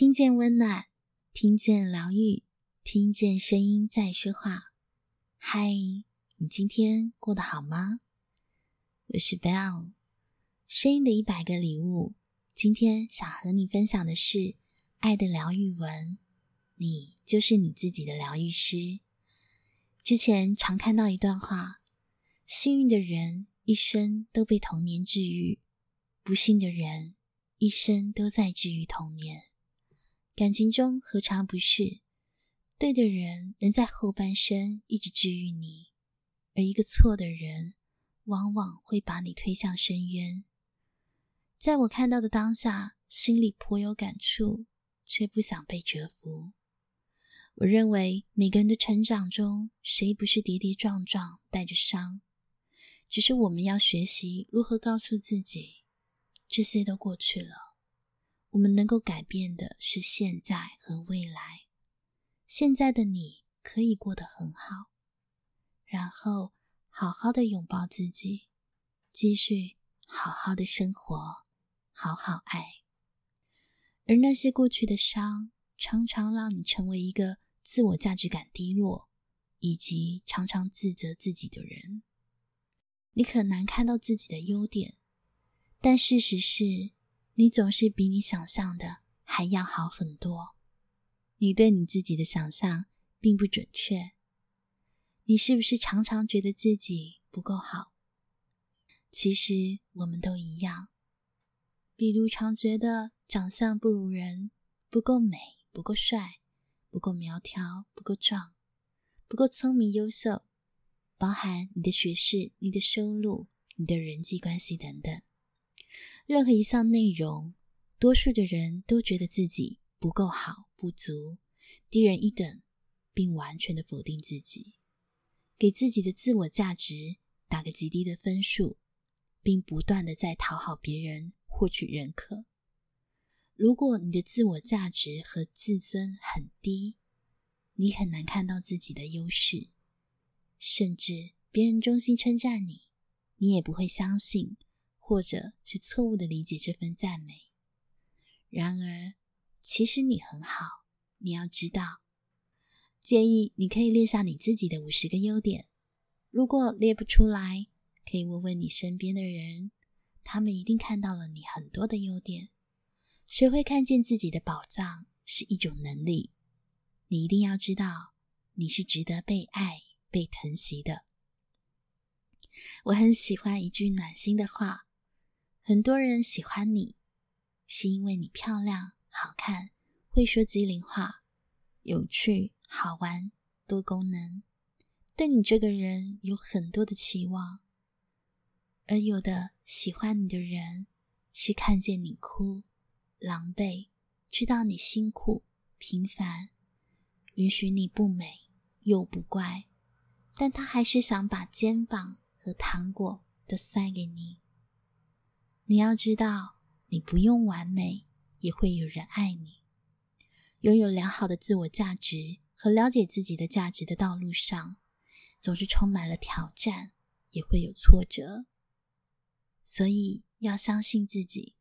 听见温暖，听见疗愈，听见声音在说话。嗨，你今天过得好吗？我是 Bell，声音的一百个礼物。今天想和你分享的是爱的疗愈文。你就是你自己的疗愈师。之前常看到一段话：幸运的人一生都被童年治愈，不幸的人一生都在治愈童年。感情中何尝不是？对的人能在后半生一直治愈你，而一个错的人往往会把你推向深渊。在我看到的当下，心里颇有感触，却不想被折服。我认为每个人的成长中，谁不是跌跌撞撞，带着伤？只是我们要学习如何告诉自己，这些都过去了。我们能够改变的是现在和未来。现在的你可以过得很好，然后好好的拥抱自己，继续好好的生活，好好爱。而那些过去的伤，常常让你成为一个。自我价值感低落，以及常常自责自己的人，你很难看到自己的优点，但事实是，你总是比你想象的还要好很多。你对你自己的想象并不准确。你是不是常常觉得自己不够好？其实我们都一样。比如常觉得长相不如人，不够美，不够帅。不够苗条，不够壮，不够聪明优秀，包含你的学识、你的收入、你的人际关系等等，任何一项内容，多数的人都觉得自己不够好、不足、低人一等，并完全的否定自己，给自己的自我价值打个极低的分数，并不断的在讨好别人，获取认可。如果你的自我价值和自尊很低，你很难看到自己的优势，甚至别人衷心称赞你，你也不会相信，或者是错误的理解这份赞美。然而，其实你很好，你要知道，建议你可以列下你自己的五十个优点。如果列不出来，可以问问你身边的人，他们一定看到了你很多的优点。学会看见自己的宝藏是一种能力，你一定要知道，你是值得被爱、被疼惜的。我很喜欢一句暖心的话：很多人喜欢你，是因为你漂亮、好看、会说机灵话、有趣、好玩、多功能，对你这个人有很多的期望。而有的喜欢你的人，是看见你哭。狼狈，知道你辛苦平凡，允许你不美又不乖，但他还是想把肩膀和糖果都塞给你。你要知道，你不用完美，也会有人爱你。拥有良好的自我价值和了解自己的价值的道路上，总是充满了挑战，也会有挫折。所以要相信自己。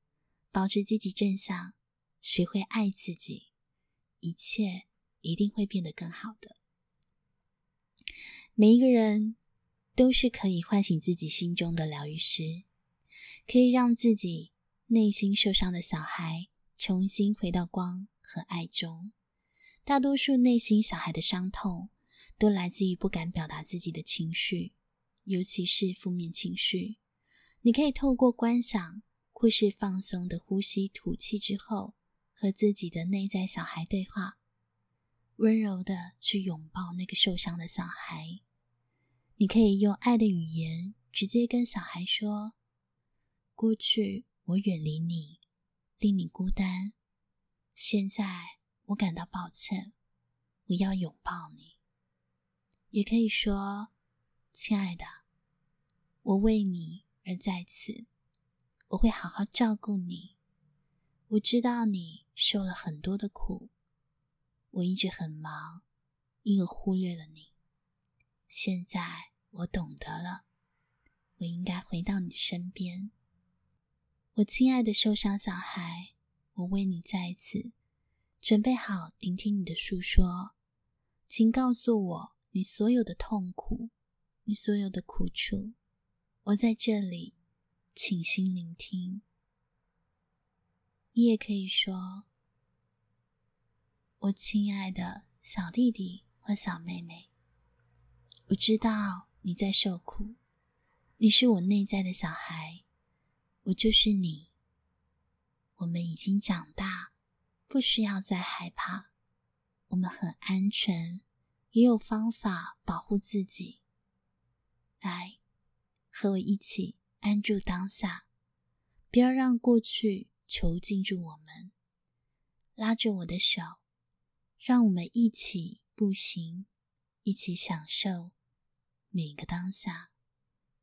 保持积极正向，学会爱自己，一切一定会变得更好的。每一个人都是可以唤醒自己心中的疗愈师，可以让自己内心受伤的小孩重新回到光和爱中。大多数内心小孩的伤痛，都来自于不敢表达自己的情绪，尤其是负面情绪。你可以透过观想。或是放松的呼吸、吐气之后，和自己的内在小孩对话，温柔的去拥抱那个受伤的小孩。你可以用爱的语言直接跟小孩说：“过去我远离你，令你孤单。现在我感到抱歉，我要拥抱你。”也可以说：“亲爱的，我为你而在此。”我会好好照顾你。我知道你受了很多的苦，我一直很忙，因而忽略了你。现在我懂得了，我应该回到你身边。我亲爱的受伤小孩，我为你在此，准备好聆听你的诉说，请告诉我你所有的痛苦，你所有的苦楚。我在这里，倾心聆听。你也可以说：“我亲爱的小弟弟或小妹妹，我知道你在受苦，你是我内在的小孩，我就是你。我们已经长大。”不需要再害怕，我们很安全，也有方法保护自己。来，和我一起安住当下，不要让过去囚禁住我们。拉着我的手，让我们一起步行，一起享受每个当下，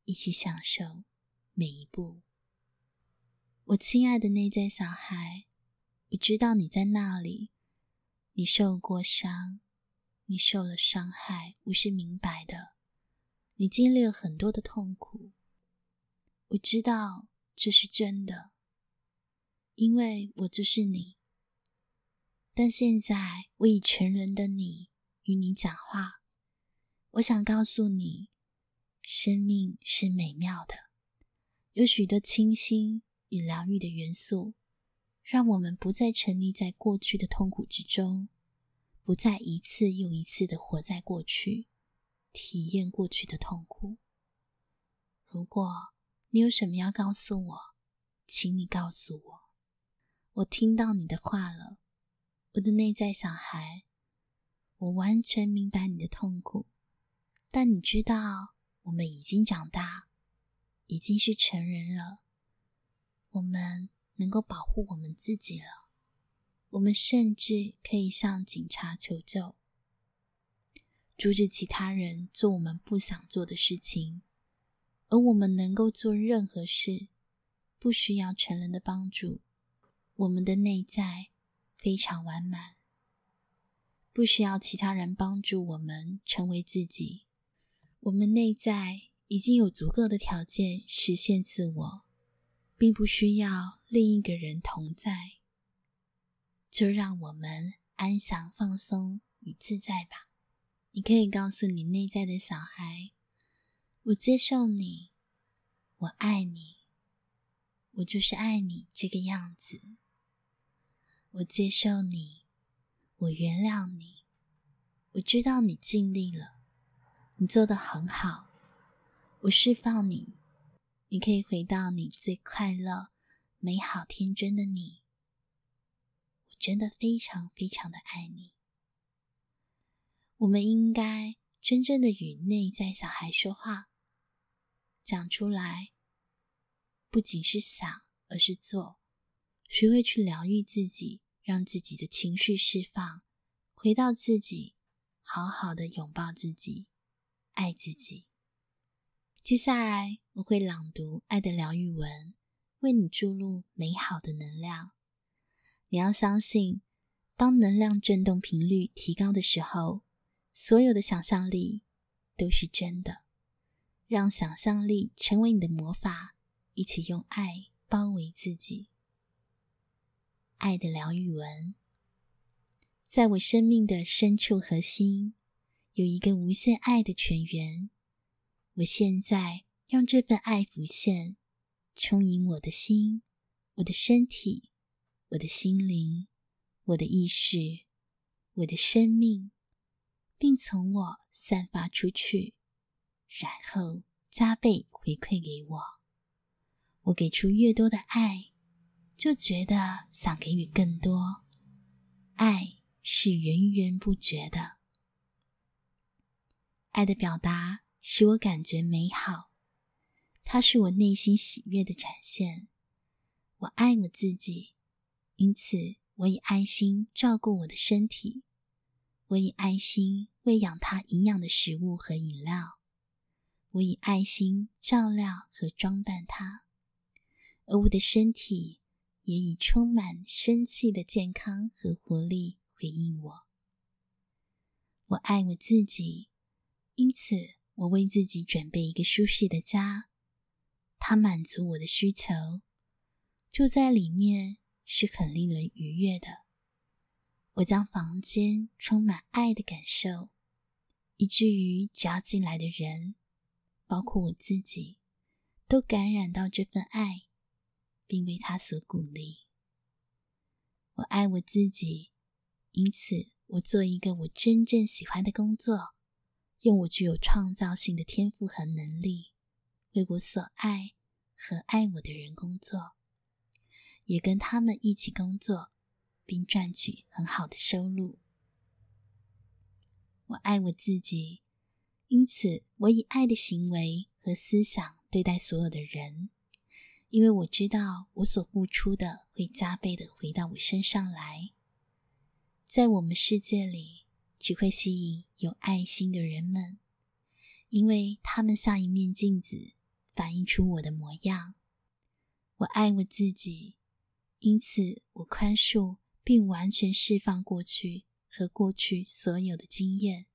一起享受每一步。我亲爱的内在小孩。我知道你在那里，你受过伤，你受了伤害，我是明白的。你经历了很多的痛苦，我知道这是真的，因为我就是你。但现在我以成人的你与你讲话，我想告诉你，生命是美妙的，有许多清新与疗愈的元素。让我们不再沉溺在过去的痛苦之中，不再一次又一次的活在过去，体验过去的痛苦。如果你有什么要告诉我，请你告诉我。我听到你的话了，我的内在小孩，我完全明白你的痛苦。但你知道，我们已经长大，已经是成人了，我们。能够保护我们自己了，我们甚至可以向警察求救，阻止其他人做我们不想做的事情，而我们能够做任何事，不需要成人的帮助。我们的内在非常完满，不需要其他人帮助我们成为自己。我们内在已经有足够的条件实现自我。并不需要另一个人同在，就让我们安详、放松与自在吧。你可以告诉你内在的小孩：“我接受你，我爱你，我就是爱你这个样子。我接受你，我原谅你，我知道你尽力了，你做得很好，我释放你。”你可以回到你最快乐、美好、天真的你。我真的非常非常的爱你。我们应该真正的与内在小孩说话，讲出来，不仅是想，而是做。学会去疗愈自己，让自己的情绪释放，回到自己，好好的拥抱自己，爱自己。接下来我会朗读爱的疗愈文，为你注入美好的能量。你要相信，当能量振动频率提高的时候，所有的想象力都是真的。让想象力成为你的魔法，一起用爱包围自己。爱的疗愈文，在我生命的深处核心，有一个无限爱的泉源。我现在让这份爱浮现，充盈我的心、我的身体、我的心灵、我的意识、我的生命，并从我散发出去，然后加倍回馈给我。我给出越多的爱，就觉得想给予更多。爱是源源不绝的，爱的表达。使我感觉美好，它是我内心喜悦的展现。我爱我自己，因此我以爱心照顾我的身体，我以爱心喂养它营养的食物和饮料，我以爱心照料和装扮它，而我的身体也以充满生气的健康和活力回应我。我爱我自己，因此。我为自己准备一个舒适的家，它满足我的需求，住在里面是很令人愉悦的。我将房间充满爱的感受，以至于只要进来的人，包括我自己，都感染到这份爱，并为他所鼓励。我爱我自己，因此我做一个我真正喜欢的工作，用我具有创造性的天赋和能力，为我所爱和爱我的人工作，也跟他们一起工作。并赚取很好的收入。我爱我自己，因此我以爱的行为和思想对待所有的人，因为我知道我所付出的会加倍的回到我身上来。在我们世界里，只会吸引有爱心的人们，因为他们像一面镜子，反映出我的模样。我爱我自己，因此我宽恕。并完全释放过去和过去所有的经验，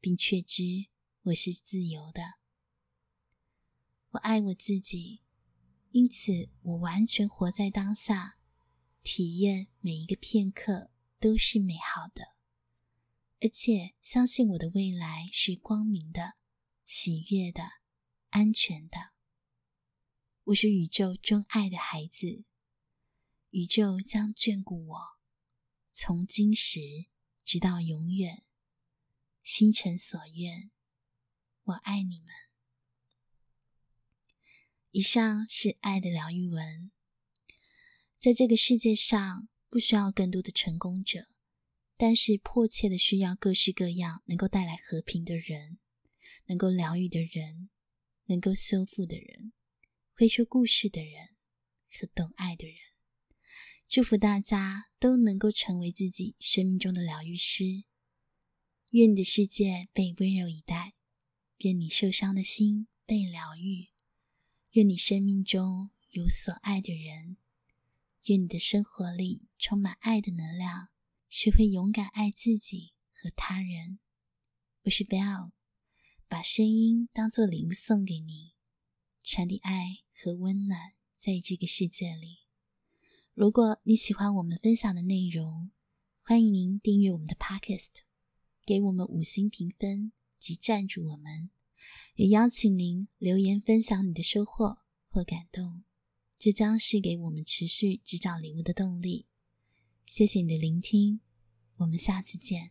并确知我是自由的。我爱我自己，因此我完全活在当下，体验每一个片刻都是美好的，而且相信我的未来是光明的、喜悦的、安全的。我是宇宙钟爱的孩子，宇宙将眷顾我。从今时直到永远，心诚所愿，我爱你们。以上是爱的疗愈文。在这个世界上，不需要更多的成功者，但是迫切的需要各式各样能够带来和平的人，能够疗愈的人，能够修复的人，会说故事的人和懂爱的人。祝福大家都能够成为自己生命中的疗愈师。愿你的世界被温柔以待，愿你受伤的心被疗愈，愿你生命中有所爱的人，愿你的生活里充满爱的能量，学会勇敢爱自己和他人。我是 Bell 把声音当作礼物送给你，传递爱和温暖在这个世界里。如果你喜欢我们分享的内容，欢迎您订阅我们的 Podcast，给我们五星评分及赞助我们，也邀请您留言分享你的收获或感动，这将是给我们持续制造礼物的动力。谢谢你的聆听，我们下次见。